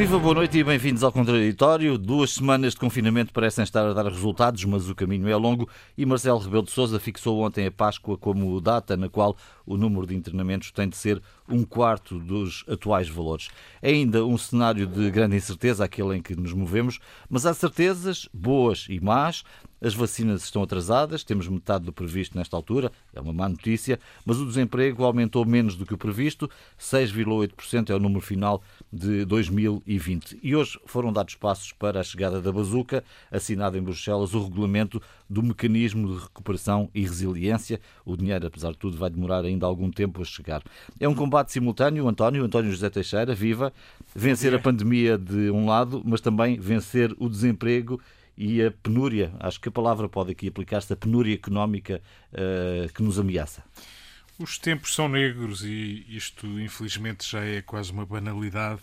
Viva, boa noite e bem-vindos ao Contraditório. Duas semanas de confinamento parecem estar a dar resultados, mas o caminho é longo e Marcelo Rebelo de Sousa fixou ontem a Páscoa como data na qual o número de internamentos tem de ser um quarto dos atuais valores. É ainda um cenário de grande incerteza, aquele em que nos movemos, mas há certezas, boas e más. As vacinas estão atrasadas, temos metade do previsto nesta altura, é uma má notícia, mas o desemprego aumentou menos do que o previsto, 6,8% é o número final de 2020. E hoje foram dados passos para a chegada da bazuca, assinado em Bruxelas o regulamento do mecanismo de recuperação e resiliência. O dinheiro, apesar de tudo, vai demorar ainda algum tempo a chegar. É um combate simultâneo, António, António José Teixeira, viva, vencer a pandemia de um lado, mas também vencer o desemprego e a penúria, acho que a palavra pode aqui aplicar-se, a penúria económica uh, que nos ameaça. Os tempos são negros e isto, infelizmente, já é quase uma banalidade.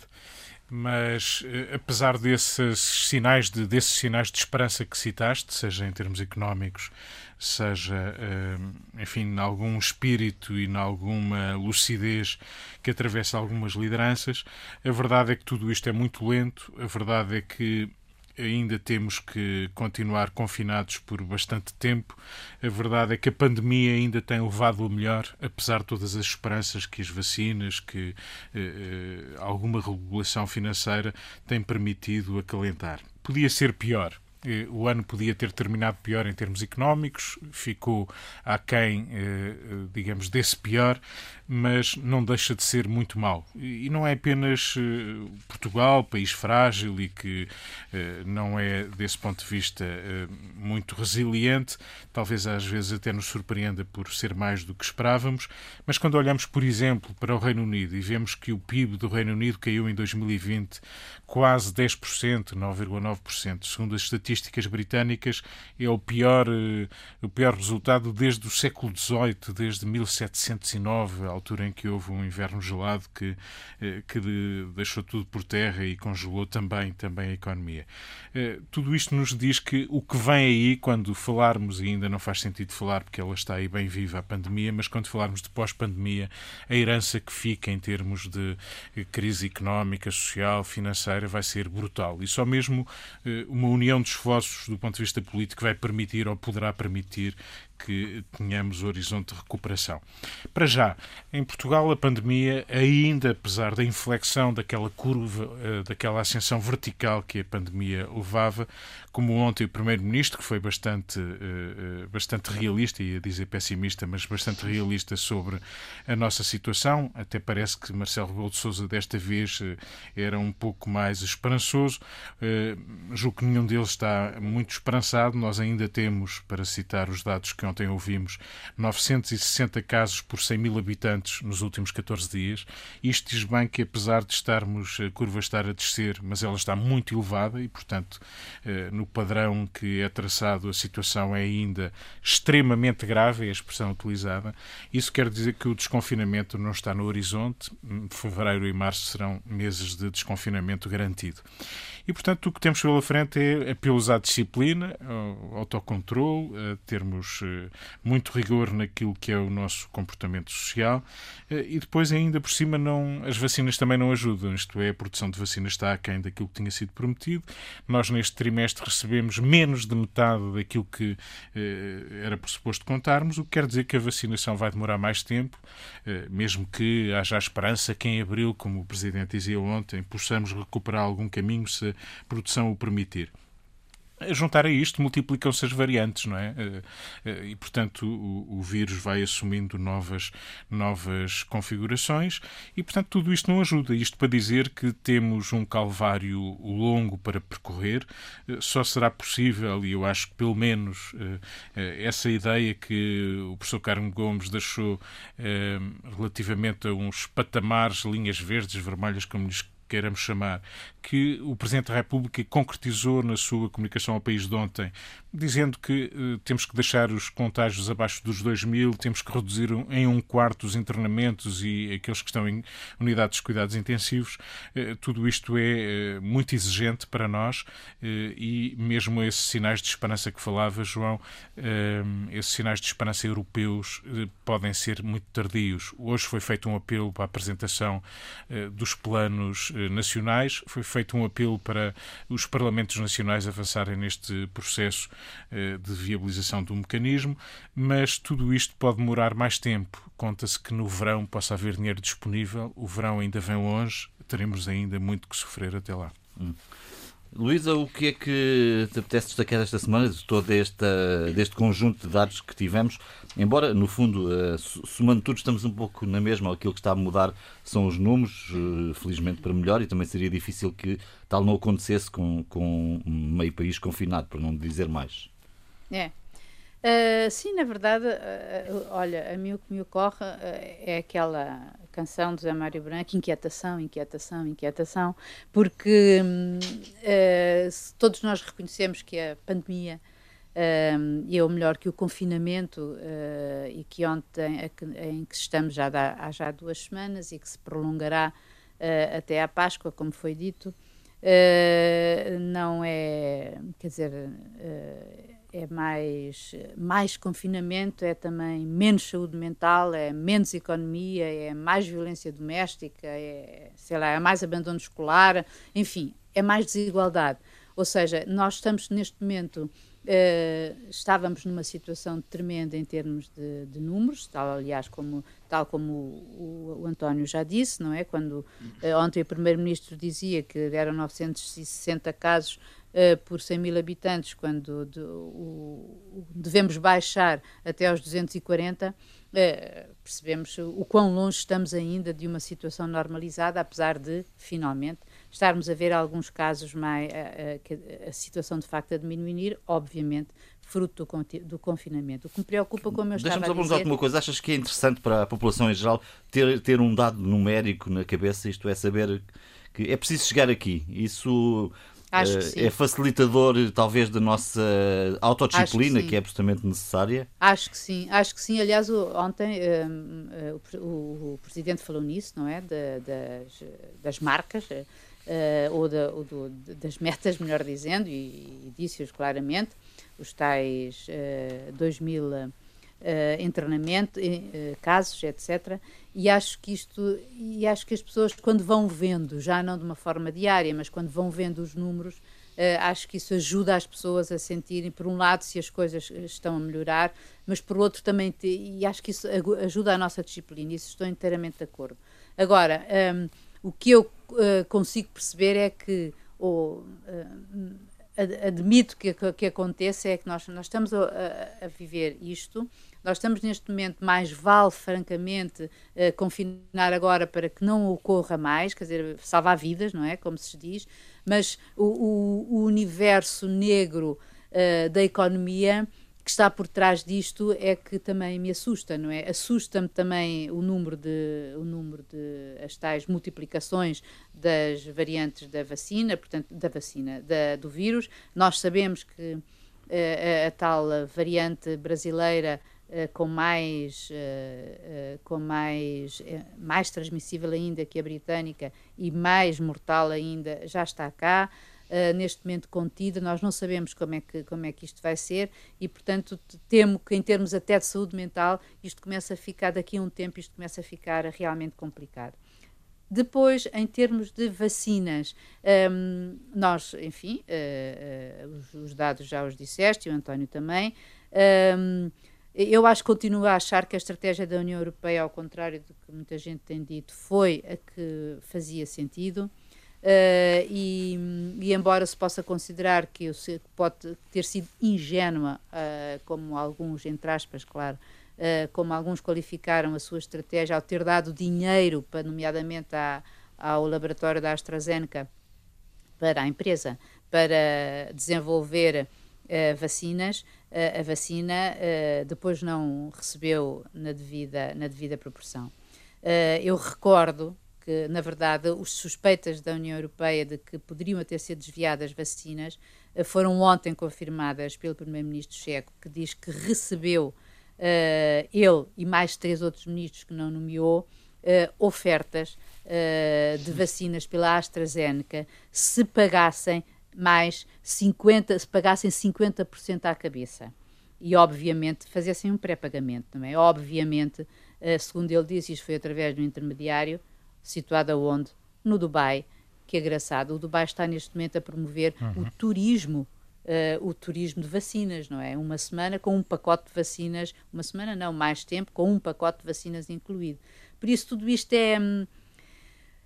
Mas, uh, apesar desses sinais, de, desses sinais de esperança que citaste, seja em termos económicos, seja, uh, enfim, em algum espírito e em alguma lucidez que atravessa algumas lideranças, a verdade é que tudo isto é muito lento, a verdade é que ainda temos que continuar confinados por bastante tempo. A verdade é que a pandemia ainda tem levado o melhor, apesar de todas as esperanças que as vacinas, que eh, eh, alguma regulação financeira tem permitido acalentar. Podia ser pior. Eh, o ano podia ter terminado pior em termos económicos, ficou aquém, eh, digamos, desse pior, mas não deixa de ser muito mau. E não é apenas eh, Portugal, país frágil e que não é, desse ponto de vista, muito resiliente, talvez às vezes até nos surpreenda por ser mais do que esperávamos, mas quando olhamos, por exemplo, para o Reino Unido e vemos que o PIB do Reino Unido caiu em 2020 quase 10%, 9,9%, segundo as estatísticas britânicas, é o pior, eh, o pior resultado desde o século XVIII, desde 1709, a altura em que houve um inverno gelado que, eh, que deixou tudo por terra e congelou também, também a economia. Eh, tudo isto nos diz que o que vem aí, quando falarmos, e ainda não faz sentido falar porque ela está aí bem viva a pandemia, mas quando falarmos de pós-pandemia, a herança que fica em termos de crise económica, social, financeira, vai ser brutal. E só mesmo uma união dos esforços do ponto de vista político vai permitir ou poderá permitir que tenhamos horizonte de recuperação. Para já, em Portugal, a pandemia, ainda apesar da inflexão daquela curva, eh, daquela ascensão vertical que a pandemia levava, como ontem o Primeiro-Ministro, que foi bastante, eh, eh, bastante realista, ia dizer pessimista, mas bastante realista sobre a nossa situação, até parece que Marcelo Rebelo de Sousa desta vez era um pouco mais esperançoso. Julgo que nenhum deles está muito esperançado. Nós ainda temos, para citar os dados que ontem ouvimos, 960 casos por 100 mil habitantes nos últimos 14 dias. Isto diz bem que, apesar de estarmos, a curva estar a descer, mas ela está muito elevada e, portanto, eh, no padrão que é traçado, a situação é ainda extremamente grave, é a expressão utilizada. Isso quer dizer que o desconfinamento não está no horizonte. Fevereiro e março serão meses de desconfinamento garantido. E, portanto, o que temos pela frente é apelos à disciplina, ao autocontrole, termos eh, muito rigor naquilo que é o nosso comportamento social eh, e depois, ainda por cima, não, as vacinas também não ajudam. Isto é, a produção de vacinas está aquém daquilo que tinha sido prometido. Nós, neste trimestre, recebemos menos de metade daquilo que eh, era pressuposto contarmos, o que quer dizer que a vacinação vai demorar mais tempo, eh, mesmo que haja a esperança que em abril, como o Presidente dizia ontem, possamos recuperar algum caminho se produção o permitir. A juntar a isto, multiplicam-se as variantes, não é? Eh, eh, e, portanto, o, o, vírus vai assumindo novas, novas configurações e, portanto, tudo isto não ajuda. Isto para dizer que temos um calvário longo para percorrer. Eh, só será possível, e eu acho que pelo menos essa ideia que o professor Carmo Gomes deixou relativamente a uns patamares, linhas verdes, vermelhas, como lhes queiramos chamar, que o Presidente da República concretizou na sua comunicação ao país de ontem, dizendo que uh, temos que deixar os contágios abaixo dos 2 mil, temos que reduzir em um quarto os internamentos e aqueles que estão em unidades de cuidados intensivos. Uh, tudo isto é uh, muito exigente para nós e mesmo esses sinais de esperança que falava, João, esses sinais de esperança europeus podem ser muito tardios. Hoje foi feito um apelo para a apresentação dos planos nacionais, foi feito um apelo para os parlamentos nacionais avançarem neste processo eh, de viabilização do mecanismo, mas tudo isto pode demorar mais tempo. Conta-se que no verão possa haver dinheiro disponível, o verão ainda vem longe, teremos ainda muito que sofrer até lá. Hum. Luísa, o que é que te apetece destacar esta semana de todo esta, deste conjunto de dados que tivemos? Embora, no fundo, uh, somando tudo, estamos um pouco na mesma. Aquilo que está a mudar são os números, uh, felizmente para melhor, e também seria difícil que tal não acontecesse com, com meio país confinado, para não dizer mais. É. Uh, sim, na verdade, olha, a mim o que me ocorre é aquela canção do Zé Mário Branco, inquietação, inquietação, inquietação, porque uh, todos nós reconhecemos que a pandemia, uh, e ou melhor, que o confinamento, uh, e que ontem, em que estamos já há, já duas semanas e que se prolongará até à Páscoa, como foi dito, não é, quer dizer, é mais, mais confinamento, é também menos saúde mental, é menos economia, é mais violência doméstica, é, sei lá, é mais abandono escolar, enfim, é mais desigualdade. Ou seja, nós estamos neste momento, uh, estávamos numa situação tremenda em termos de, de números, tal, aliás, como, tal como o, o, o António já disse, não é? Quando uh, ontem o Primeiro-Ministro dizia que eram 960 casos uh, por 100 mil habitantes, quando de, o, devemos baixar até aos 240, uh, eh, percebemos o quão longe estamos ainda de uma situação normalizada, apesar de, finalmente, estarmos a ver alguns casos mais. Uh, a situação de facto a diminuir, obviamente, fruto do, do, confinamento. O que me preocupa, como eu estava a dizer... Deixa-me só uma coisa. Achas que é interessante para a população em geral ter, ter um dado numérico na cabeça, isto é, saber que é preciso chegar aqui. Isso eh. É facilitador, talvez, da nossa autodisciplina, que, que, é absolutamente necessária? Acho que sim, acho que sim. Aliás, ontem um, eh, o, o, Presidente falou nisso, não é? De, das, das marcas, uh, ou, da, ou do, das metas, melhor dizendo, e, e disse-os claramente, os tais uh, 2 mil uh, internamentos, uh, casos, etc e acho que isto e acho que as pessoas quando vão vendo já não de uma forma diária mas quando vão vendo os números uh, acho que isso ajuda as pessoas a sentirem por um lado se as coisas estão a melhorar mas por outro também te, e acho que isso ajuda a nosse disciplina isso estou inteiramente de acordo. Agora um, ehm, o que eu uh, consigo perceber é que ou uh, admito que que aconteça é que nós nós estamos a, a, viver isto nós estamos neste momento, mais vale, francamente, uh, confinar agora para que não ocorra mais, quer dizer, salvar vidas, não é? Como se diz, mas o, o, o universo negro da economia que está por trás disto é que também me assusta, não é? Assusta-me também o número de o número de as tais multiplicações das variantes da vacina, portanto da vacina da, do vírus. Nós sabemos que uh, a, a tal variante brasileira Uh, com mais, uh, com mais, mais transmissível ainda que a britânica e mais mortal ainda, já está cá. Neste momento contida, nós não sabemos como é, que, como é que isto vai ser e, portanto, temo que, em termos até de saúde mental, isto começa a ficar, daqui a um tempo, isto começa a ficar realmente complicado. Depois, em termos de vacinas, um, ehm, nós, enfim, os, os, dados já os disseste, e o António também. Um, ehm, eu acho, continuo a achar que a estratégia da União Europeia, ao contrário do que muita gente tem dito, foi a que fazia sentido. Uh, e, e, embora se possa considerar que eu se, pode ter sido ingênua, uh, como alguns, entre aspas, claro, uh, como alguns qualificaram a sua estratégia ao ter dado dinheiro, para, nomeadamente à, ao laboratório da AstraZeneca, para a empresa, para desenvolver vacinas, a vacina, depois não recebeu na devida, na devida proporção. eu recordo que, na verdade, os suspeitas da União Europeia de que poderiam ter sido desviadas vacinas foram ontem confirmadas pelo primeiro-ministro checo, que diz que recebeu uh, ele e mais três outros ministros que não nomeou uh, ofertas uh, de vacinas pela AstraZeneca se pagassem mais 50, se pagassem 50% à cabeça. E, obviamente, fazessem um pré-pagamento também. Obviamente, segundo ele disse, isto foi através do intermediário, situado aonde? No Dubai, que é engraçado. O Dubai está neste momento a promover uhum. o turismo uh, o turismo de vacinas, não é? Uma semana com um pacote de vacinas, uma semana não, mais tempo, com um pacote de vacinas incluído. Por isso, tudo isto é. Hum,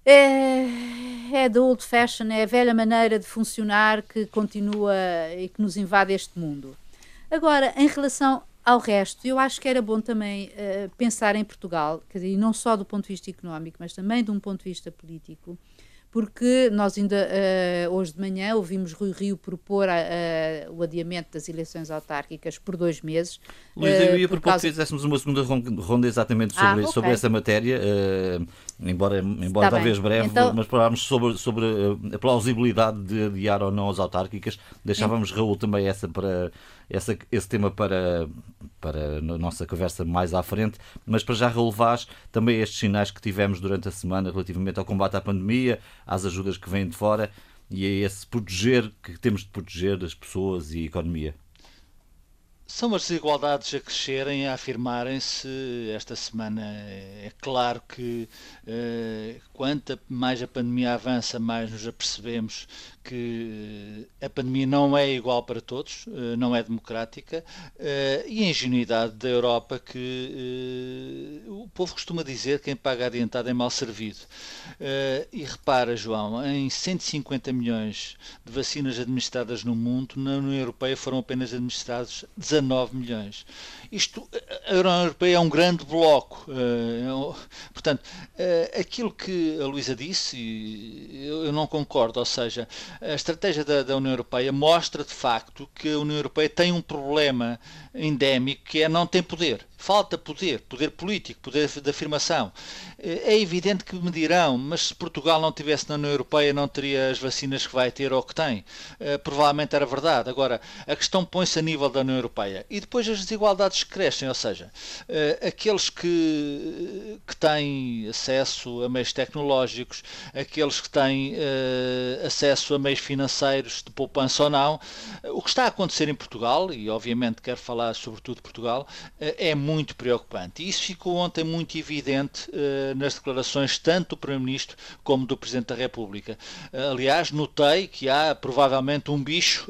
é, é da old fashion, é a velha maneira de funcionar que continua e que nos invade este mundo. Agora, em relação ao resto, eu acho que era bom também uh, pensar em Portugal, quer dizer, não só do ponto de vista económico, mas também de um ponto de vista político, porque nós ainda uh, hoje de manhã ouvimos Rui Rio propor o adiamento das eleições autárquicas por dois meses. Luís, eu ia uh, propor causa... que fizéssemos uma segunda ronda exatamente sobre, ah, okay. sobre essa matéria, embora, embora talvez bem. breve, então... mas falarmos sobre, sobre a plausibilidade de adiar ou não as autárquicas. Deixávamos, Raul, também essa para essa, esse tema para, para a nossa conversa mais à frente, mas para já relevar também estes sinais que tivemos durante a semana relativamente ao combate à pandemia, às ajudas que vêm de fora e a esse proteger que temos de proteger as pessoas e a economia. São as desigualdades a crescerem, a afirmarem-se. Esta semana é claro que eh, quanto mais a pandemia avança, mais nos apercebemos que a pandemia não é igual para todos, eh, não é democrática, eh, e a ingenuidade da Europa que eh, o povo costuma dizer que quem paga adiantado é mal servido. E repara, João, em 150 milhões de vacinas administradas no mundo, na União Europeia foram apenas administrados 19 milhões. Isto, a União Europeia é um grande bloco. É portanto, aquilo que a Luísa disse, eu não concordo, ou seja, a estratégia da, da, União Europeia mostra de facto que a União Europeia tem um problema endémico que é não tem poder. Falta poder, poder político, poder de afirmação. É evidente que me dirão, mas se Portugal não tivesse na União Europeia não teria as vacinas que vai ter ou que tem. Uh, provavelmente era verdade. Agora, a questão põe-se a nível da União Europeia. E depois as desigualdades crescem, ou seja, uh, aqueles que, que têm acesso a meios tecnológicos, aqueles que têm acesso a meios financeiros de poupança ou não, o que está a acontecer em Portugal, e obviamente quero falar sobretudo Portugal, é muito preocupante. E isso ficou ontem muito evidente nas declarações tanto do Primeiro-Ministro como do Presidente da República. aliás, notei que há provavelmente um bicho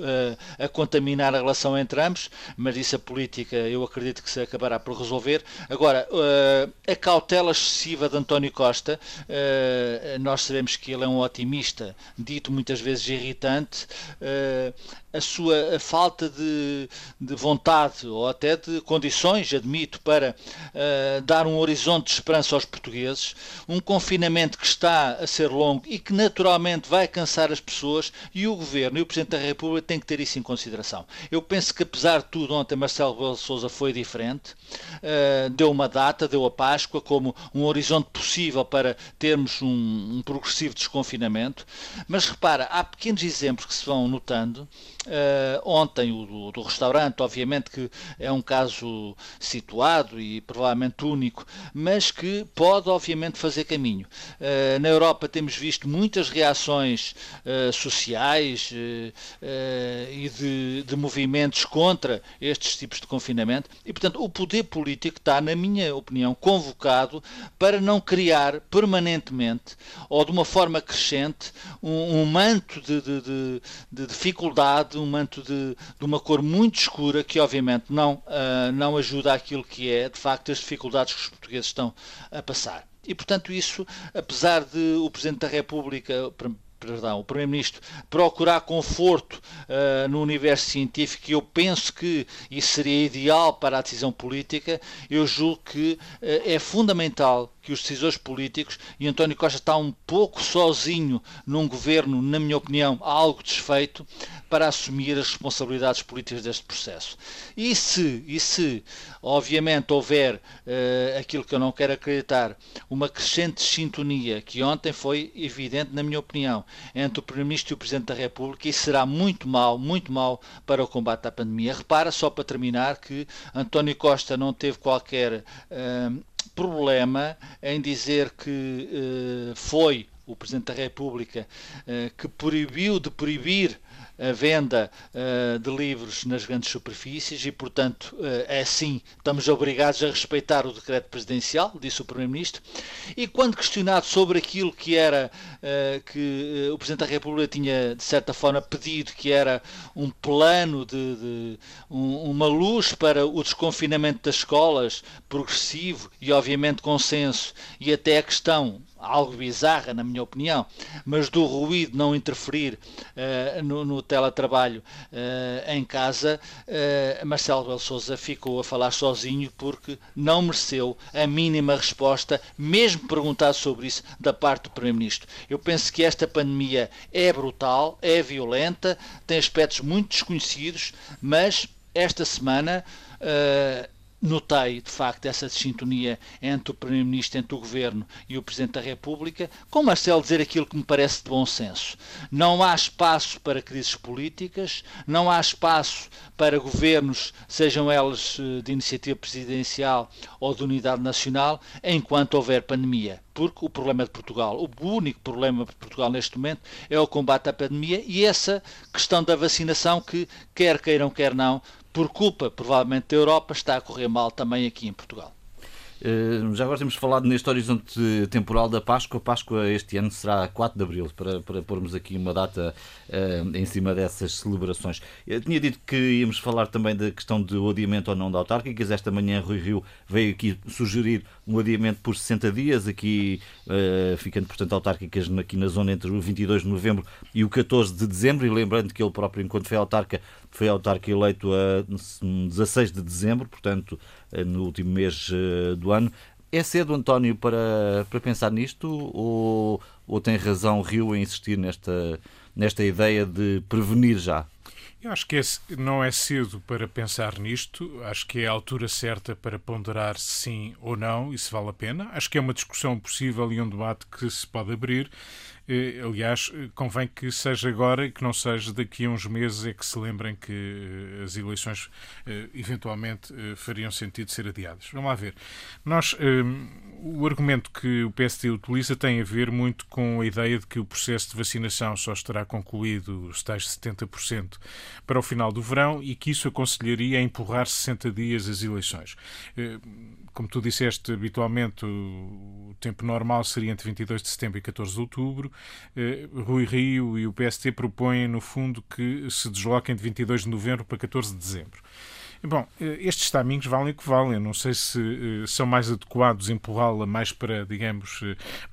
a contaminar a relação entre ambos, mas isso a política eu acredito que se acabará por resolver. Agora, a cautela excessiva de António Costa, nós sabemos que ele é um otimista, dito muitas vezes irritante, a sua falta de, de, vontade ou até de condições, admito, para uh, dar um horizonte de esperança aos portugueses, um confinamento que está a ser longo e que naturalmente vai cansar as pessoas. E o Governo e o Presidente da República têm que ter isso em consideração. Eu penso que apesar de tudo, ontem Marcelo Rebelo Sousa foi diferente, uh, deu uma data, deu a Páscoa como um horizonte possível para termos um, um progressivo desconfinamento, mas repara, há pequenos exemplos que se vão notando. Uh, ontem, o do, do, restaurante, obviamente que é um caso situado e provavelmente único, mas que pode, obviamente, fazer caminho. Uh, na Europa temos visto muitas reações uh, sociais e de, de, movimentos contra estes tipos de confinamento e, portanto, o poder político está, na minha opinião, convocado para não criar permanentemente ou de uma forma crescente um, um manto de, de, de dificuldade de um manto de, de, uma cor muito escura que obviamente não, uh, não ajuda àquilo que é de facto as dificuldades que os portugueses estão a passar. E portanto isso, apesar de o Presidente da República perdão, o Primeiro-Ministro procurar conforto uh, no universo científico, eu penso que isso seria ideal para a decisão política, eu julgo que uh, é fundamental que os decisores políticos e António Costa está um pouco sozinho num governo, na minha opinião, algo desfeito para assumir as responsabilidades políticas deste processo. E se, e se obviamente, houver uh, aquilo que eu não quero acreditar, uma crescente sintonia, que ontem foi evidente, na minha opinião, entre o Primeiro-Ministro e o Presidente da República, isso será muito mal, muito mal para o combate à pandemia. Repara, só para terminar, que António Costa não teve qualquer. Uh, problema em dizer que uh, foi o Presidente da República uh, que proibiu de proibir a venda uh, de livros nas grandes superfícies e, portanto, uh, é assim, estamos obrigados a respeitar o decreto presidencial, disse o Primeiro-Ministro. E quando questionado sobre aquilo que era uh, que o Presidente da República tinha, de certa forma, pedido, que era um plano de, de um, uma luz para o desconfinamento das escolas, progressivo e, obviamente, consenso, e até a questão algo bizarra, na minha opinião, mas do ruído não interferir uh, no, no, teletrabalho uh, em casa, uh, Marcelo Belo Souza ficou a falar sozinho porque não mereceu a mínima resposta, mesmo perguntado sobre isso, da parte do Primeiro-Ministro. Eu penso que esta pandemia é brutal, é violenta, tem aspectos muito desconhecidos, mas esta semana. Uh, notei, de facto, essa sintonia entre o Primeiro-Ministro, entre o Governo e o Presidente da República, com Marcelo dizer aquilo que me parece de bom senso. Não há espaço para crises políticas, não há espaço para governos, sejam eles eh, de iniciativa presidencial ou de unidade nacional, enquanto houver pandemia. Porque o problema de Portugal, o único problema de Portugal neste momento é o combate à pandemia e essa questão da vacinação que, quer queiram, quer não, por culpa, provavelmente, da Europa, está a correr mal também aqui em Portugal. Uh, já agora temos falado neste horizonte temporal da Páscoa. Páscoa este ano será 4 de Abril, para, para pormos aqui uma data uh, em cima dessas celebrações. Eu tinha dito que íamos falar também da questão do adiamento ou não da autárquicas. Esta manhã Rui Rio veio aqui sugerir um adiamento por 60 dias, aqui uh, ficando, portanto, autárquicas aqui na zona entre o 22 de novembro e o 14 de dezembro. E lembrando que ele próprio, enquanto foi autarca, foi autarca eleito a 16 de dezembro, portanto, eh, no último mês eh, do ano. É cedo, António, para, para pensar nisto ou, ou tem razão Rio em insistir nesta, nesta ideia de prevenir já? Eu acho que é, não é cedo para pensar nisto. Acho que é a altura certa para ponderar se sim ou não e se vale a pena. Acho que é uma discussão possível e um debate que se pode abrir. Eh, aliás, eh, convém que seja agora e que não seja daqui a uns meses é que se lembrem que eh, as eleições eventualmente fariam sentido ser adiadas. Vamos lá ver. Nós, o argumento que o PSD utiliza tem a ver muito com a ideia de que o processo de vacinação só estará concluído, os tais 70%, para o final do verão e que isso aconselharia a empurrar 60 dias as eleições como tu disseste, habitualmente o tempo normal seria entre 22 de setembro e 14 de outubro. Eh, Rui Rio e o PST propõem, no fundo, que se desloquem de 22 de novembro para 14 de dezembro. Bom, eh, estes timings valem o que valem. Não sei se uh, são mais adequados empurrá-la mais para, digamos,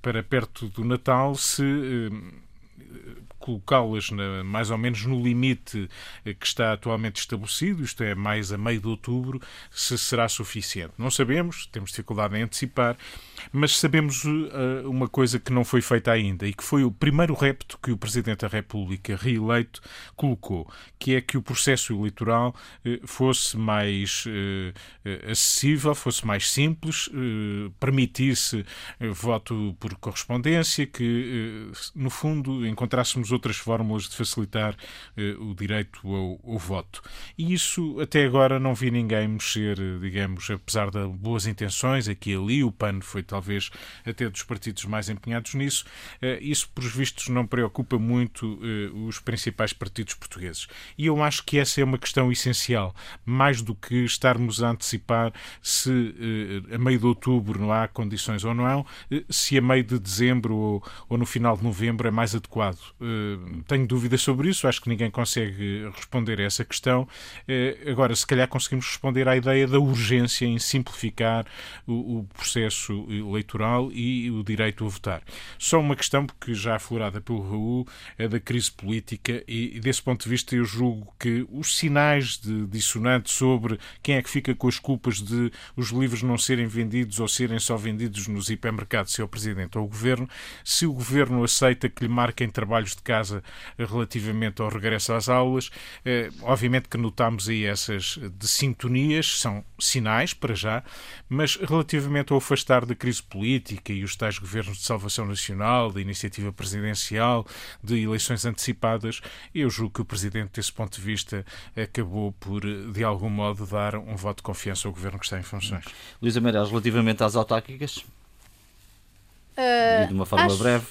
para perto do Natal, se colocá-las mais ou menos no limite eh, que está atualmente estabelecido, isto é, mais a meio de outubro, se será suficiente. Não sabemos, temos dificuldade em antecipar, mas sabemos uh, uma coisa que não foi feita ainda e que foi o primeiro repto que o Presidente da República reeleito colocou, que é que o processo eleitoral uh, fosse mais uh, acessível, fosse mais simples, permitisse voto por correspondência, que no fundo encontrássemos outras fórmulas de facilitar o direito ao, ao, voto. E isso até agora não vi ninguém mexer, digamos, apesar de boas intenções, aqui e ali, o PAN foi talvez até dos partidos mais empenhados nisso. Eh, isso, por vistos, não preocupa muito eh, os principais partidos portugueses. E eu acho que essa é uma questão essencial, mais do que estarmos a antecipar se eh, a meio de outubro não há condições ou não, se a meio de dezembro ou, no final de novembro é mais adequado. tenho dúvidas sobre isso, acho que ninguém consegue responder a essa questão. Agora, se calhar conseguimos responder à ideia da urgência em simplificar o processo eleitoral e o direito a votar. Só uma questão, porque já aflorada pelo Raul, é da crise política e, desse ponto de vista, eu julgo que os sinais de dissonante sobre quem é que fica com as culpas de os livros não serem vendidos ou serem só vendidos nos hipermercados, se é o Presidente ou o Governo, se o Governo aceita que lhe marquem trabalhos de casa relativamente ao regresso às aulas, eh, obviamente que notamos aí essas de sintonias, são sinais para já, mas relativamente ao afastar da crise política e os tais governos de salvação nacional, da iniciativa presidencial, de eleições antecipadas, eu julgo que o Presidente, desse ponto de vista, acabou por, de algum modo, dar um voto de confiança ao Governo que está em funções. Luísa Meireles, relativamente às autárquicas? Uh, de uma forma acho, breve.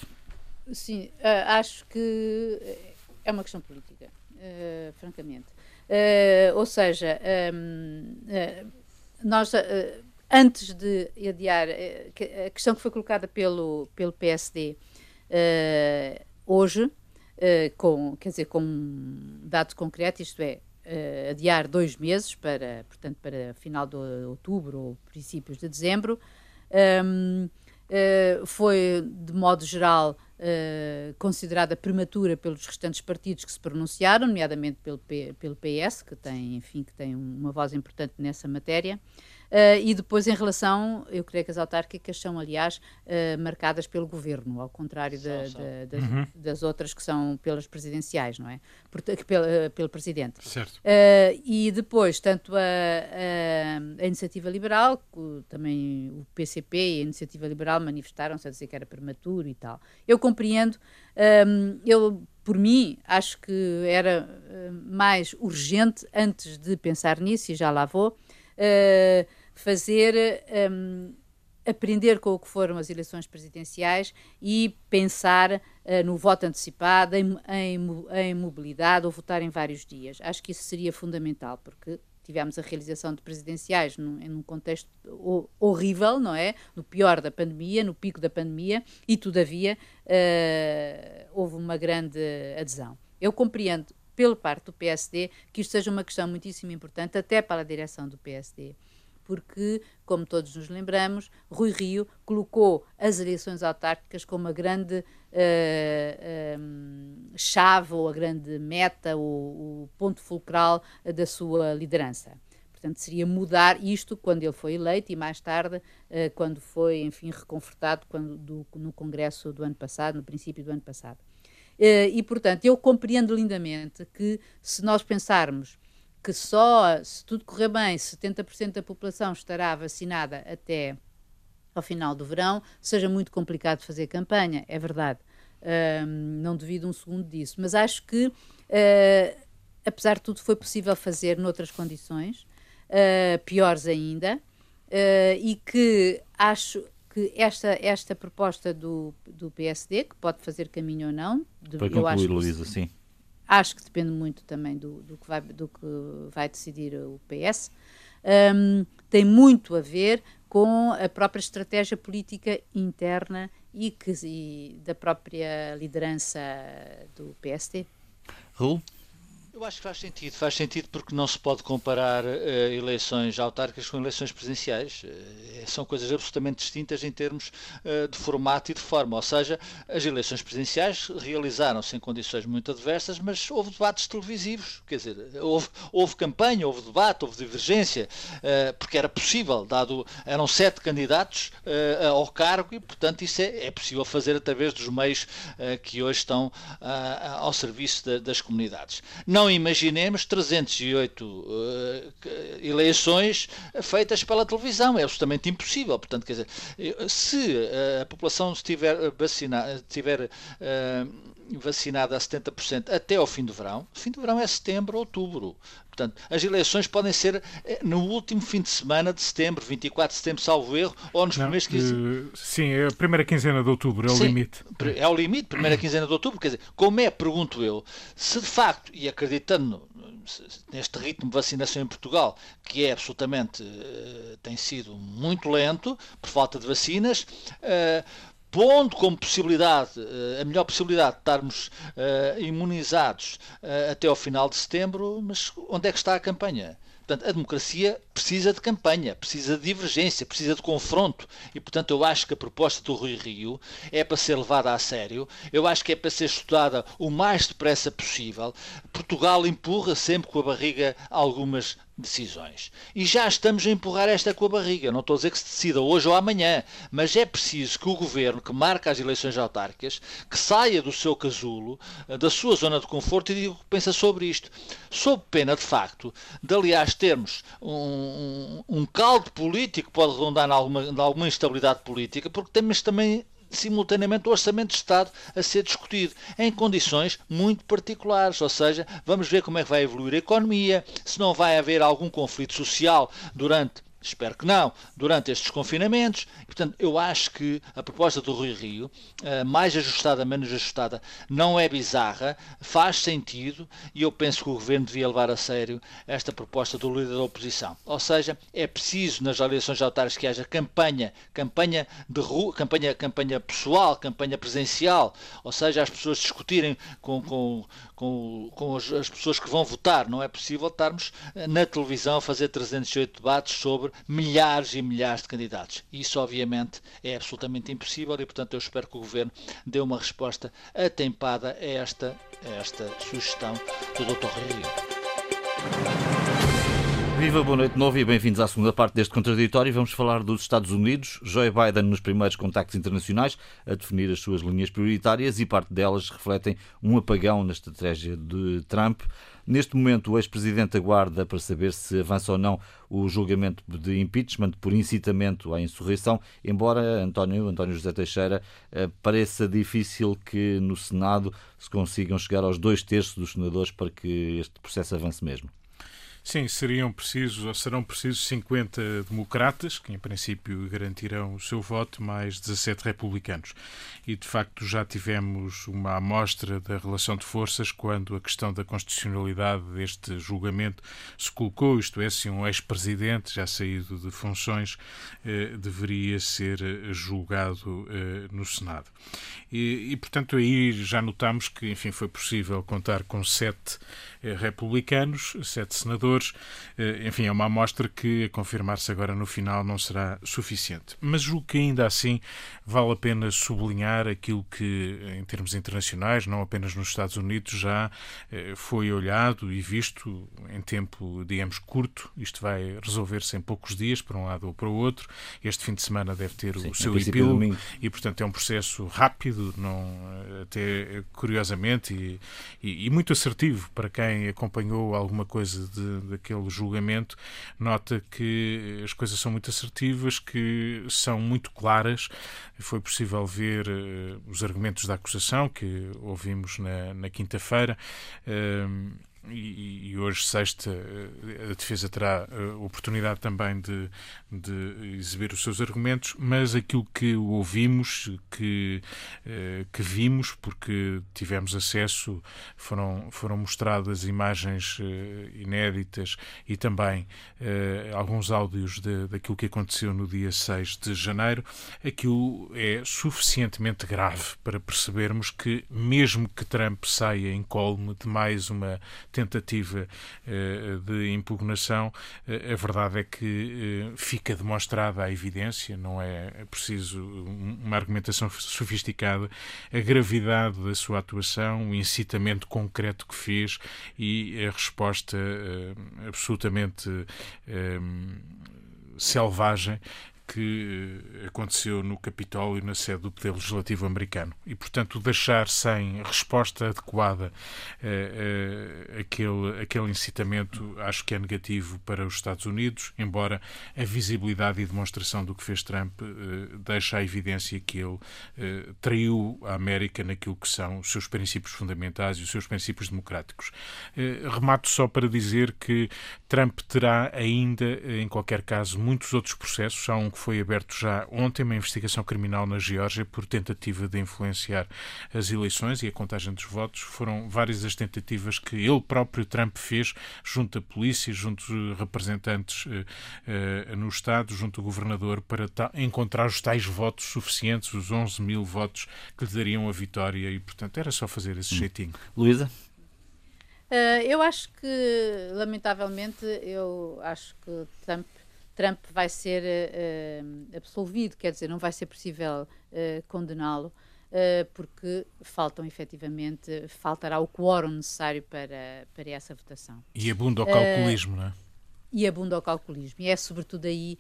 Sim, uh, acho que é uma questão política, uh, francamente. ou seja, um, nós antes de adiar a questão que foi colocada pelo, pelo PSD uh, hoje, uh, com, quer dizer, com um dado concreto, isto é, uh, adiar dois meses para, portanto, para final de outubro ou princípios de dezembro, um, ehm, foi, de modo geral, considerada prematura pelos restantes partidos que se pronunciaram, nomeadamente pelo, P, pelo PS, que tem, enfim, que tem uma voz importante nessa matéria. Uh, e depois, em relação, eu creio que as autárquicas são, aliás, uh, marcadas pelo governo, ao contrário das, uhum. das, outras que são pelas presidenciais, não é? Portanto, pelo, uh, pelo presidente. Certo. e depois, tanto a, a, a, Iniciativa Liberal, também o PCP e a Iniciativa Liberal manifestaram-se a dizer que era prematuro e tal. Eu compreendo, um, eu por mim, acho que era mais urgente, antes de pensar nisso, e já lá vou, uh, fazer. Um, aprender com o que foram as eleições presidenciais e pensar uh, no voto antecipado, em, em, em, mobilidade ou votar em vários dias. Acho que isso seria fundamental, porque tivemos a realização de presidenciais num, num contexto horrível, não é? No pior da pandemia, no pico da pandemia, e todavia uh, houve uma grande adesão. Eu compreendo pela parte do PSD, que isto seja uma questão muitíssimo importante, até para a direção do PSD. Porque, como todos nos lembramos, Rui Rio colocou as eleições autárquicas como a grande uh, uh, chave ou a grande meta, o, o ponto fulcral da sua liderança. Portanto, seria mudar isto quando ele foi eleito e mais tarde, uh, quando foi, enfim, reconfortado quando, do, no Congresso do ano passado, no princípio do ano passado. Eh, e, portanto, eu compreendo lindamente que se nós pensarmos que só, se tudo correr bem, 70% da população estará vacinada até ao final do verão, seja muito complicado fazer campanha, é verdade. Não devido um segundo disso. Mas acho que, uh, apesar de tudo, foi possível fazer noutras condições, uh, piores ainda, uh, e que acho que esta, esta proposta do, do PSD, que pode fazer caminho ou não, de, Para concluir, acho Luísa, sim. Acho que depende muito também do, do, que, vai, do que vai decidir o PS, um, tem muito a ver com a própria estratégia política interna e, que, e da própria liderança do PSD. Raul? Eu acho que faz sentido, faz sentido porque não se pode comparar uh, eleições autárquicas com eleições presidenciais. Uh, são coisas absolutamente distintas em termos uh, de formato e de forma. Ou seja, as eleições presidenciais realizaram-se em condições muito adversas, mas houve debates televisivos, quer dizer, houve, houve campanha, houve debate, houve divergência, porque era possível, dado eram sete candidatos ao cargo e, portanto, isso é, é, possível fazer através dos meios que hoje estão ao serviço de, das comunidades. Não não imaginemos 308 uh, eleições feitas pela televisão. É absolutamente impossível. Portanto, quer dizer, se a população estiver vacinada, estiver uh, vacinada a 70% até ao fim do verão, fim do verão é setembro, outubro. Portanto, as eleições podem ser eh, no último fim de semana de setembro, 24 de setembro, salvo erro, ou nos Não, primeiros 15... Uh, sim, é a primeira quinzena de outubro, é sim, o limite. É o limite, primeira quinzena de outubro. Quer dizer, como é, pergunto eu, se de facto, e acreditando neste ritmo de vacinação em Portugal, que é absolutamente, uh, tem sido muito lento, por falta de vacinas, pondo como possibilidade, a melhor possibilidade de estarmos imunizados até ao final de setembro, mas onde é que está a campanha? Portanto, a democracia precisa de campanha, precisa de divergência, precisa de confronto. E, portanto, eu acho que a proposta do Rui Rio é para ser levada a sério, eu acho que é para ser estudada o mais depressa possível. Portugal empurra sempre com a barriga algumas decisões. E já estamos a empurrar esta com a barriga. Não estou a dizer que se decida hoje ou amanhã, mas é preciso que o governo que marca as eleições autárquicas que saia do seu casulo, da sua zona de conforto e diga o que pensa sobre isto. Sob pena, de facto, de aliás termos um, um, caldo político que pode redundar em alguma, alguma instabilidade política, porque temos também simultaneamente o Orçamento de Estado a ser discutido em condições muito particulares, ou seja, vamos ver como é que vai evoluir a economia, se não vai haver algum conflito social durante Espero que não, durante estes confinamentos. Portanto, eu acho que a proposta do Rui Rio, eh, mais ajustada, menos ajustada, não é bizarra, faz sentido e eu penso que o Governo devia levar a sério esta proposta do líder da oposição. Ou seja, é preciso nas eleições autárquicas que haja campanha, campanha de rua, campanha, campanha pessoal, campanha presencial, ou seja, as pessoas discutirem com, com, com, com as, as pessoas que vão votar. Não é possível estarmos eh, na televisão a fazer 308 debates sobre milhares e milhares de candidatos. Isso, obviamente, é absolutamente impossível e, portanto, eu espero que o Governo dê uma resposta atempada a esta, a esta sugestão do Dr. Rio. Viva, boa noite de novo e bem-vindos à segunda parte deste contraditório. Vamos falar dos Estados Unidos. Joe Biden nos primeiros contactos internacionais a definir as suas linhas prioritárias e parte delas refletem um apagão na estratégia de Trump. Neste momento, o ex-presidente aguarda para saber se avança ou não o julgamento de impeachment por incitamento à insurreição, embora António, António José Teixeira eh, pareça difícil que no Senado se consigam chegar aos dois terços dos senadores para que este processo avance mesmo. Sim, seriam precisos, ou serão precisos 50 democratas, que em princípio garantirão o seu voto, mais 17 republicanos. E de facto já tivemos uma amostra da relação de forças quando a questão da constitucionalidade deste julgamento se colocou, isto é, se um ex-presidente já saído de funções eh, deveria ser eh, julgado eh, no Senado. E, e, portanto aí já notamos que, enfim, foi possível contar com sete republicanos, sete senadores. Eh, enfim, é uma amostra que, a confirmar-se agora no final, não será suficiente. Mas julgo que ainda assim vale a pena sublinhar aquilo que, em termos internacionais, não apenas nos Estados Unidos, já eh, foi olhado e visto em tempo, digamos, curto. Isto vai resolver-se em poucos dias, para um lado ou para o outro. Este fim de semana deve ter Sim, o seu epílogo e, portanto, é um processo rápido, não, até curiosamente, e, e, e muito assertivo para quem quem acompanhou alguma coisa de, daquele julgamento nota que as coisas são muito assertivas, que são muito claras. Foi possível ver uh, os argumentos da acusação que ouvimos na, na quinta-feira. Uh, e, e, hoje, sexta, a defesa terá a eh, oportunidade também de, de exibir os seus argumentos, mas aquilo que ouvimos, que, eh, que vimos, porque tivemos acesso, foram, foram mostradas imagens eh, inéditas e também alguns áudios de, daquilo que aconteceu no dia 6 de janeiro, aquilo é suficientemente grave para percebermos que, mesmo que Trump saia em colme de mais uma tentativa eh, de impugnação, eh, a verdade é que eh, fica demonstrada a evidência, não é preciso uma argumentação sofisticada, a gravidade da sua atuação, o incitamento concreto que fez e a resposta absolutamente selvagem que eh, aconteceu no Capitólio, na sede do Poder Legislativo americano. E, portanto, deixar sem resposta adequada uh, uh, aquele, aquele incitamento acho que é negativo para os Estados Unidos, embora a visibilidade e demonstração do que fez Trump deixe a evidência que ele traiu a América naquilo que são os seus princípios fundamentais e os seus princípios democráticos. remato só para dizer que Trump terá ainda, em qualquer caso, muitos outros processos. Há um foi aberto já ontem uma investigação criminal na Geórgia por tentativa de influenciar as eleições e a contagem dos votos. Foram várias as tentativas que ele próprio, Trump, fez junto à polícia, junto a representantes uh, uh, no Estado, junto ao governador, para encontrar os tais votos suficientes, os 11 mil votos que lhe dariam a vitória e, portanto, era só fazer esse hum. jeitinho. Luísa? Uh, eu acho que, lamentavelmente, eu acho que Trump, Trump vai ser uh, absolvido, quer dizer, não vai ser possível uh, condená-lo, porque faltam efetivamente, faltará o quórum necessário para, para essa votação. E abunda o calculismo, não é? E abunda o calculismo. E é sobretudo aí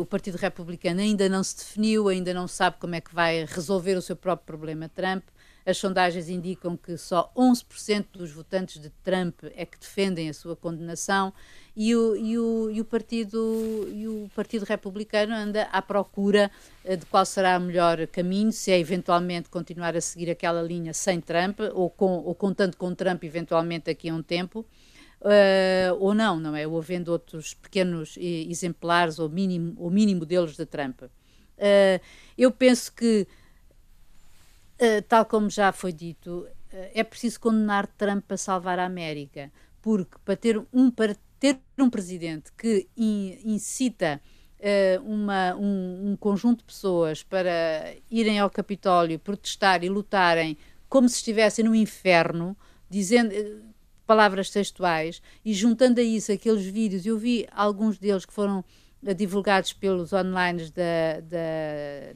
o Partido Republicano ainda não se definiu, ainda não sabe como é que vai resolver o seu próprio problema Trump. As sondagens indicam que só 11% dos votantes de Trump é que defendem a sua condenação e o, e o, e o, partido, e o Partido Republicano anda à procura eh, de qual será o melhor caminho, se é eventualmente continuar a seguir aquela linha sem Trump ou, com, ou contando com Trump eventualmente daqui a um tempo. Uh, ou não, não é? Ou havendo outros pequenos exemplares ou mínimo, ou mini modelos de Trump. Uh, eu penso que eh, tal como já foi dito, uh, é preciso condenar Trump para salvar a América, porque para ter um, para ter um presidente que in, incita uh, uma, um, um, conjunto de pessoas para irem ao Capitólio, protestar e lutarem como se estivessem no inferno, dizendo palavras textuais, e juntando a isso aqueles vídeos, eu vi alguns deles que foram divulgados pelos online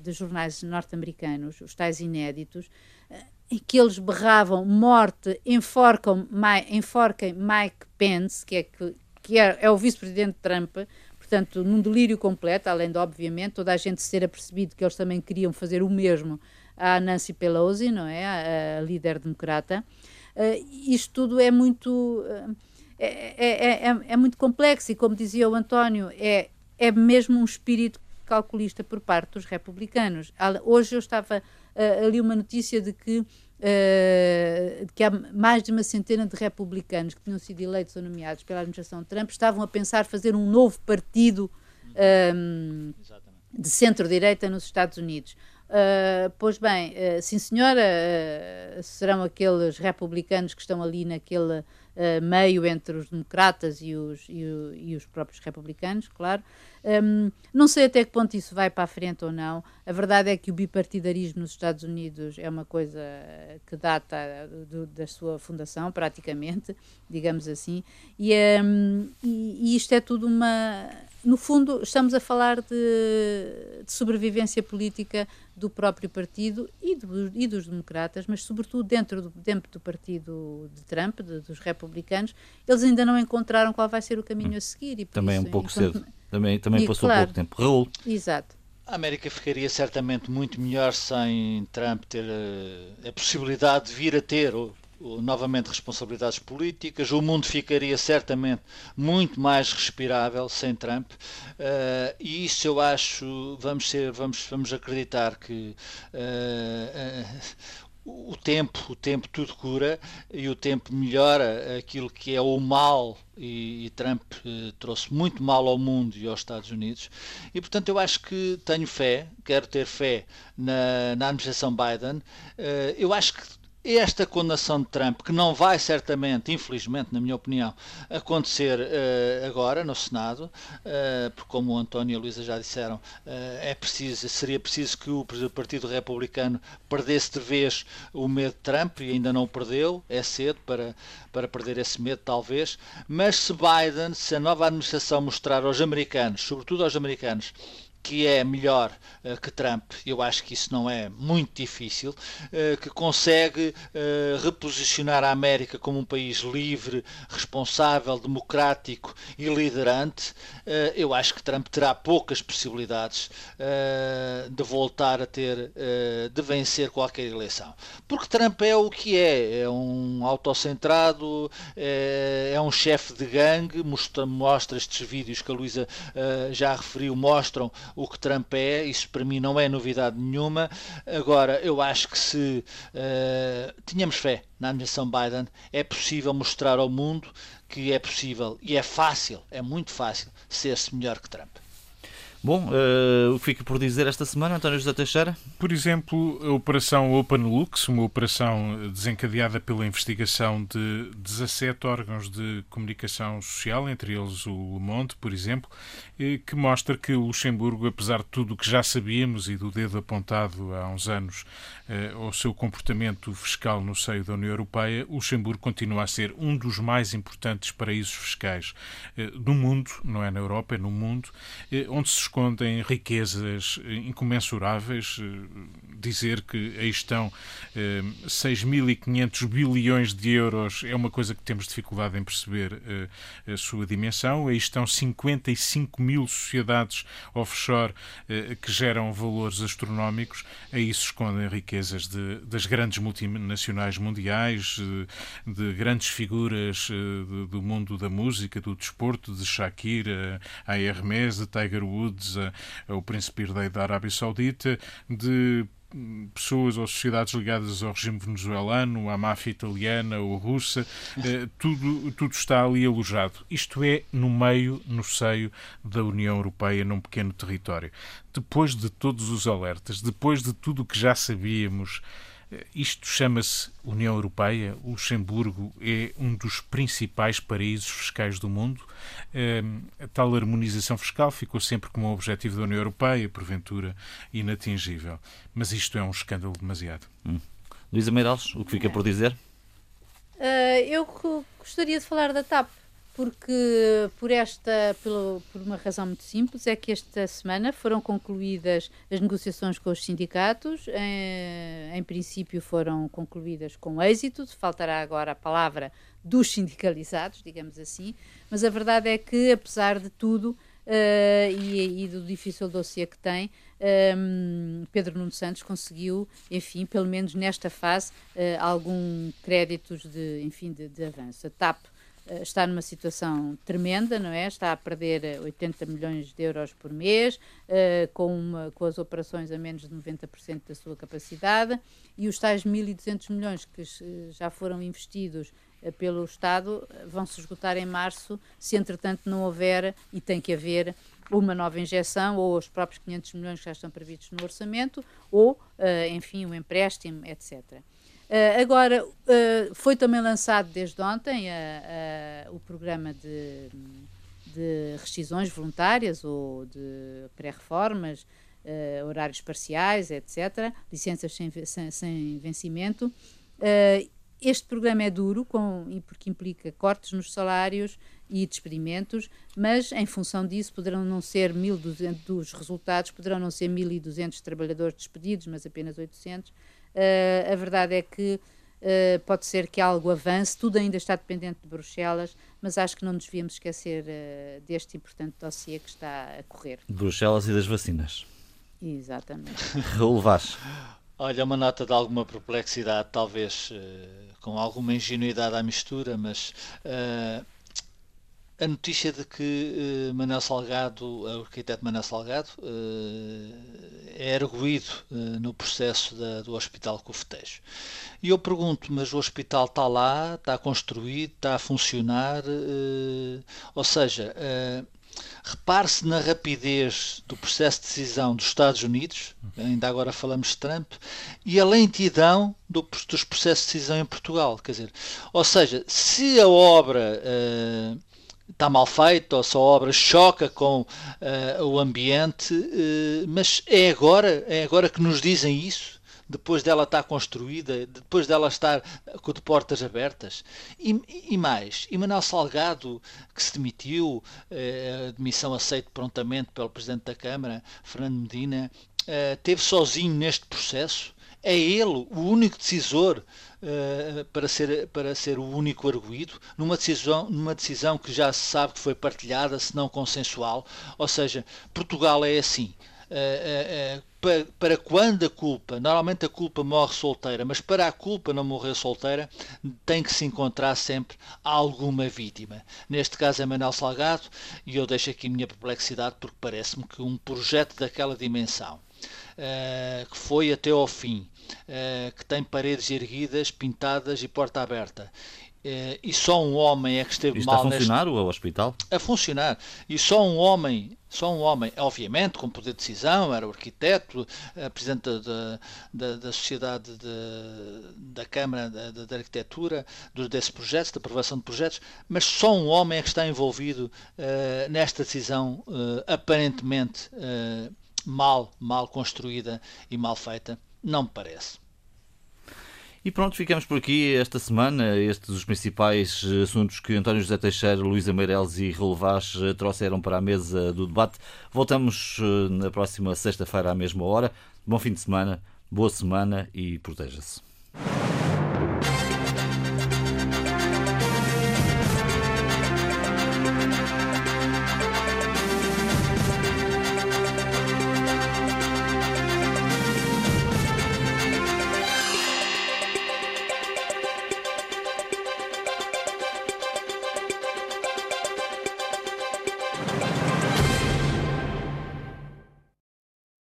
dos jornais norte-americanos, os tais inéditos, eh, em que eles berravam morte, enforcam, enforquem Mike Pence, que é, que é, é o vice-presidente Trump, portanto, num delírio completo, além de, obviamente, toda a gente se ter apercebido que eles também queriam fazer o mesmo à Nancy Pelosi, não é? A, a líder democrata. Uh, isto tudo é muito. Uh, é, é, é, é, muito complexo e, como dizia o António, é é mesmo um espírito calculista por parte dos republicanos. Hoje eu estava uh, ali uma notícia de que, uh, que há mais de uma centena de republicanos que tinham sido eleitos ou nomeados pela administração Trump estavam a pensar fazer um novo partido um, de centro-direita nos Estados Unidos. Uh, pois bem, sim senhora, serão aqueles republicanos que estão ali naquele meio entre os democratas e os, e, o, e os próprios republicanos, claro. Um, não sei até que ponto isso vai para a frente ou não. A verdade é que o bipartidarismo nos Estados Unidos é uma coisa que data do, da sua fundação, praticamente, digamos assim, e, um, e, e isto é tudo uma. No fundo, estamos a falar de, de sobrevivência política do próprio partido e, do, e, dos democratas, mas sobretudo dentro do, dentro do partido de Trump, de, dos republicanos, eles ainda não encontraram qual vai ser o caminho a seguir. E Também é um pouco enquanto, cedo. Também, também e, passou claro, pouco tempo. Raul. Exato. A América ficaria certamente muito melhor sem Trump ter a, eh, a possibilidade de vir a ter ou, novamente responsabilidades políticas. O mundo ficaria certamente muito mais respirável sem Trump. Uh, e isso eu acho, vamos, ser, vamos, vamos acreditar que uh, uh, o tempo, o tempo tudo cura e o tempo melhora aquilo que é o mal e, e Trump eh, trouxe muito mal ao mundo e aos Estados Unidos e portanto eu acho que tenho fé, quero ter fé na, na administração Biden. Eu acho que esta condenação de Trump, que não vai certamente, infelizmente, na minha opinião, acontecer uh, agora no Senado, uh, porque como o António e a Luísa já disseram, uh, é preciso, seria preciso que o Partido Republicano perdesse de vez o medo de Trump e ainda não o perdeu, é cedo para, para perder esse medo talvez, mas se Biden, se a nova administração mostrar aos americanos, sobretudo aos americanos, que é melhor uh, que Trump, eu acho que isso não é muito difícil, uh, que consegue uh, reposicionar a América como um país livre, responsável, democrático e liderante, eu acho que Trump terá poucas possibilidades de voltar a ter, de vencer qualquer eleição. Porque Trump é o que é, é um autocentrado, é, é um chefe de gangue, mostra, mostra estes vídeos que a Luísa já referiu, mostram o que Trump é, isso para mim não é novidade nenhuma. Agora, eu acho que se uh, tínhamos fé na administração Biden, é possível mostrar ao mundo que é possível e é fácil, é muito fácil ser-se melhor que Trump. Bom, uh, o que fica por dizer esta semana, António José Teixeira? Por exemplo, a Operação Open Lux, uma operação desencadeada pela investigação de 17 órgãos de comunicação social, entre eles o Le Monde, por exemplo, que mostra que o Luxemburgo, apesar de tudo o que já sabíamos e do dedo apontado há uns anos uh, ao seu comportamento fiscal no seio da União Europeia, o Luxemburgo continua a ser um dos mais importantes paraísos fiscais uh, do mundo, não é na Europa, é no mundo, onde se escondem riquezas incomensuráveis. Dizer que aí estão 6.500 bilhões de euros é uma coisa que temos dificuldade em perceber a sua dimensão. Aí estão 55 mil sociedades offshore que geram valores astronómicos. Aí se escondem riquezas de, das grandes multinacionais mundiais, de grandes figuras do mundo da música, do desporto, de Shakira, a Hermes, de Tiger Woods, o príncipe herdeiro da Arábia Saudita, de pessoas ou sociedades ligadas ao regime venezuelano, à máfia italiana ou russa, eh, tudo, tudo está ali alojado. Isto é no meio, no seio da União Europeia, num pequeno território. Depois de todos os alertas, depois de tudo o que já sabíamos, isto chama-se União Europeia. O Luxemburgo é um dos principais paraísos fiscais do mundo. Ehm, a tal harmonização fiscal ficou sempre como um objetivo da União Europeia, porventura inatingível. Mas isto é um escândalo demasiado. Hum. Luísa Meirelles, o que fica por dizer? Uh, eu gostaria de falar da TAP porque por esta pelo, por uma razão muito simples é que esta semana foram concluídas as negociações com os sindicatos em, em princípio foram concluídas com êxito faltará agora a palavra dos sindicalizados digamos assim mas a verdade é que apesar de tudo Uh, e, e, do difícil dossiê que tem, um, Pedro Nuno Santos conseguiu, enfim, pelo menos nesta fase, uh, algum créditos de, enfim, de, de avanço. A TAP eh, está numa situação tremenda, não é? Está a perder 80 eh, milhões de euros por mês, uh, com, uma, com as operações a menos de 90% da sua capacidade, e os tais 1.200 milhões que já foram investidos uh, pelo Estado vão se esgotar em março, se entretanto não houver, e tem que haver, uma nova injeção, ou os próprios 500 milhões que já estão previstos no orçamento, ou, uh, enfim, um empréstimo, etc. Uh, agora, uh, foi também lançado desde ontem uh, o programa de, de, rescisões voluntárias ou de pré-reformas, horários parciais, etc., licenças sem, sem, sem vencimento. este programa é duro, com, porque implica cortes nos salários e despedimentos, mas em função disso poderão não ser 1.200, dos resultados poderão não ser 1.200 trabalhadores despedidos, mas apenas 800 Uh, a verdade é que uh, pode ser que algo avance, tudo ainda está dependente de Bruxelas, mas acho que não nos devíamos esquecer uh, deste importante dossiê que está a correr. Bruxelas e das vacinas. Exatamente. Raul Vaz. Olha, uma nota de alguma perplexidade, talvez com alguma ingenuidade à mistura, mas a notícia de que uh, Manuel Salgado, o arquiteto Manuel Salgado, uh, é erguido uh, no processo da, do Hospital Cofetejo. E eu pergunto, mas o hospital está lá, está construído, está a funcionar, ou seja, repare-se na rapidez do processo de decisão dos Estados Unidos, ainda agora falamos de Trump, e a lentidão do, dos processos de decisão em Portugal. Quer dizer, ou seja, se a obra está mal feito ou a obra choca com uh, o ambiente, uh, mas é agora, é agora que nos dizem isso, depois dela estar construída, depois dela estar com de portas abertas. E, e mais, Emanuel Salgado, que se demitiu, uh, demissão aceita prontamente pelo Presidente da Câmara, Fernando Medina, teve sozinho neste processo. É ele o único decisor uh, para, ser, para ser o único arguído, numa decisão, numa decisão que já se sabe que foi partilhada, se não consensual. Ou seja, Portugal é assim. Uh, uh, para, para, quando a culpa, normalmente a culpa morre solteira, mas para a culpa não morrer solteira, tem que se encontrar sempre alguma vítima. Neste caso é Manuel Salgado, e eu deixo aqui a minha perplexidade porque parece-me que um projeto daquela dimensão, que foi até ao fim, uh, que tem paredes erguidas, pintadas e porta aberta, eh, e só um homem é que esteve Isto mal a funcionar neste... o hospital? A funcionar. E só um homem, só um homem, obviamente, com poder de decisão, era o arquiteto, a presidente da, da, da Sociedade de, da Câmara da, da Arquitetura, do, desse projeto, da aprovação de projetos, mas só um homem é que está envolvido uh, nesta decisão uh, aparentemente uh, mal, mal construída e mal feita. Não me parece. E pronto, ficamos por aqui esta semana. Estes os principais assuntos que António José Teixeira, Luísa Meireles e Raul Vaz trouxeram para a mesa do debate. Voltamos na próxima sexta-feira à mesma hora. Bom fim de semana, boa semana e proteja-se.